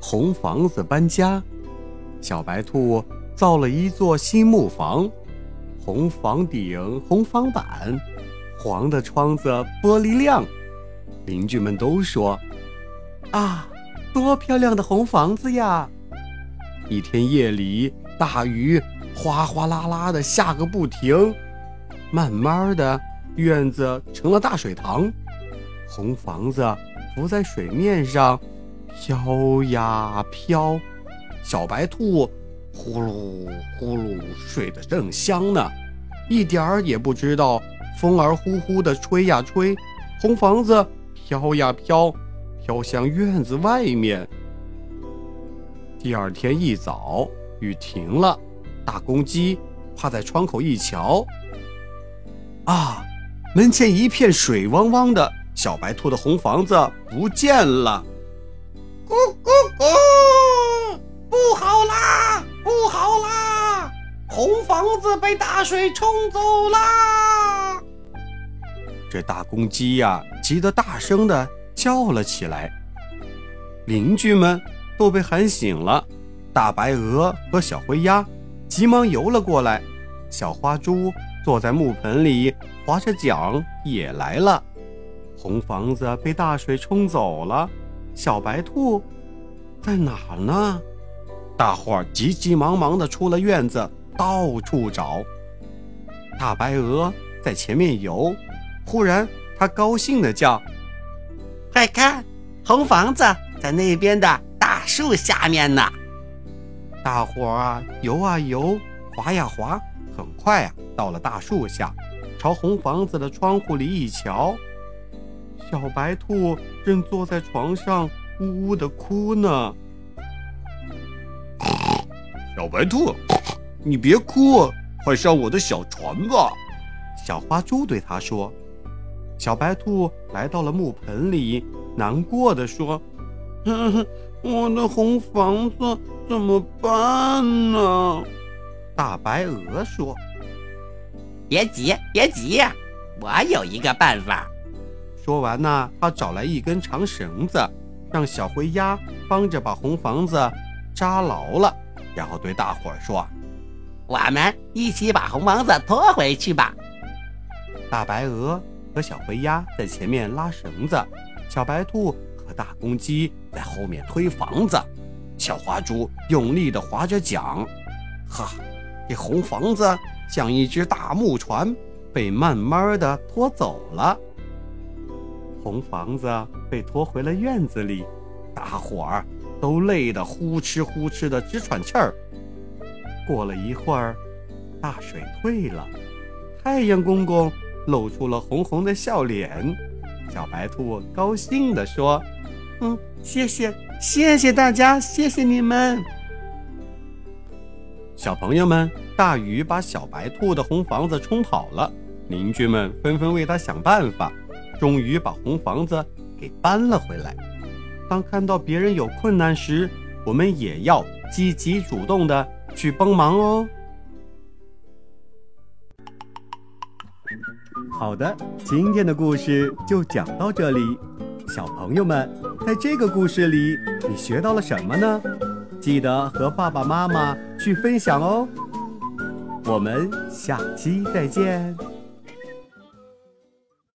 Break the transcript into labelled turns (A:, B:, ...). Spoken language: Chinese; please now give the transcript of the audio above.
A: 红房子搬家，小白兔造了一座新木房，红房顶，红房板，黄的窗子，玻璃亮。邻居们都说：“啊，多漂亮的红房子呀！”一天夜里，大雨哗哗啦啦的下个不停。慢慢的，院子成了大水塘，红房子浮在水面上，飘呀飘。小白兔呼噜呼噜睡得正香呢，一点儿也不知道风儿呼呼的吹呀吹，红房子飘呀飘，飘向院子外面。第二天一早，雨停了，大公鸡趴在窗口一瞧。啊！门前一片水汪汪的，小白兔的红房子不见了。
B: 哦！不好啦！不好啦！红房子被大水冲走啦！
A: 这大公鸡呀，急得大声的叫了起来。邻居们都被喊醒了，大白鹅和小灰鸭急忙游了过来，小花猪。坐在木盆里划着桨也来了，红房子被大水冲走了，小白兔在哪儿呢？大伙儿急急忙忙地出了院子，到处找。大白鹅在前面游，忽然它高兴地叫：“
B: 快看，红房子在那边的大树下面呢！”
A: 大伙儿啊游啊游，划呀划。很快啊，到了大树下，朝红房子的窗户里一瞧，小白兔正坐在床上呜呜的哭呢。
C: 小白兔，你别哭，快上我的小船吧。
A: 小花猪对他说。小白兔来到了木盆里，难过的说：“
B: 我的红房子怎么办呢？”
A: 大白鹅说：“
D: 别急，别急，我有一个办法。”
A: 说完呢，他找来一根长绳子，让小灰鸭帮着把红房子扎牢了，然后对大伙儿说：“
D: 我们一起把红房子拖回去吧。”
A: 大白鹅和小灰鸭在前面拉绳子，小白兔和大公鸡在后面推房子，小花猪用力地划着桨，哈。这红房子像一只大木船，被慢慢的拖走了。红房子被拖回了院子里，大伙儿都累得呼哧呼哧的直喘气儿。过了一会儿，大水退了，太阳公公露出了红红的笑脸。小白兔高兴地说：“嗯，谢谢，谢谢大家，谢谢你们。”小朋友们，大雨把小白兔的红房子冲跑了，邻居们纷纷为他想办法，终于把红房子给搬了回来。当看到别人有困难时，我们也要积极主动的去帮忙哦。好的，今天的故事就讲到这里。小朋友们，在这个故事里，你学到了什么呢？记得和爸爸妈妈去分享哦，我们下期再见。